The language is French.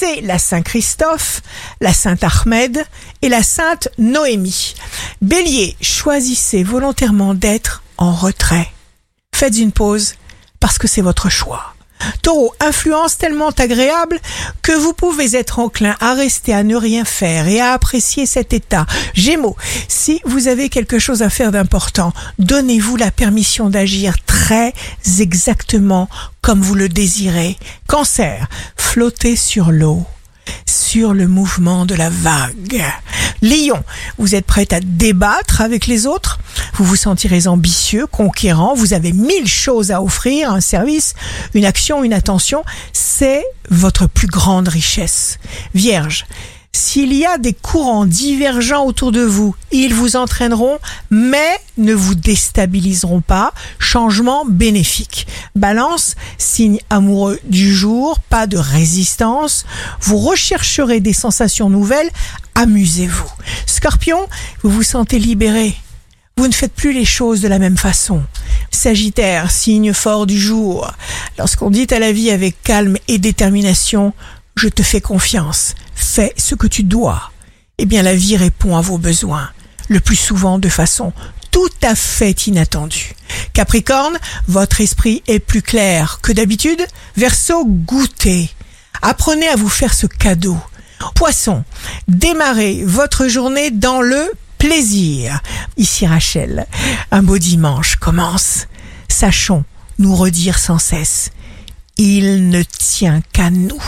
c'est la Saint-Christophe, la Sainte-Ahmed et la Sainte Noémie. Bélier, choisissez volontairement d'être en retrait. Faites une pause parce que c'est votre choix. Taureau, influence tellement agréable que vous pouvez être enclin à rester à ne rien faire et à apprécier cet état. Gémeaux, si vous avez quelque chose à faire d'important, donnez-vous la permission d'agir très exactement comme vous le désirez. Cancer, flottez sur l'eau sur le mouvement de la vague. Lion, vous êtes prêt à débattre avec les autres? Vous vous sentirez ambitieux, conquérant, vous avez mille choses à offrir, un service, une action, une attention. C'est votre plus grande richesse. Vierge, s'il y a des courants divergents autour de vous, ils vous entraîneront, mais ne vous déstabiliseront pas. Changement bénéfique. Balance, signe amoureux du jour, pas de résistance. Vous rechercherez des sensations nouvelles. Amusez-vous. Scorpion, vous vous sentez libéré. Vous ne faites plus les choses de la même façon. Sagittaire, signe fort du jour. Lorsqu'on dit à la vie avec calme et détermination, je te fais confiance, fais ce que tu dois, eh bien la vie répond à vos besoins, le plus souvent de façon tout à fait inattendue. Capricorne, votre esprit est plus clair que d'habitude. Verseau, goûtez. Apprenez à vous faire ce cadeau. Poisson, démarrez votre journée dans le plaisir. Ici Rachel, un beau dimanche commence. Sachons nous redire sans cesse, il ne tient qu'à nous.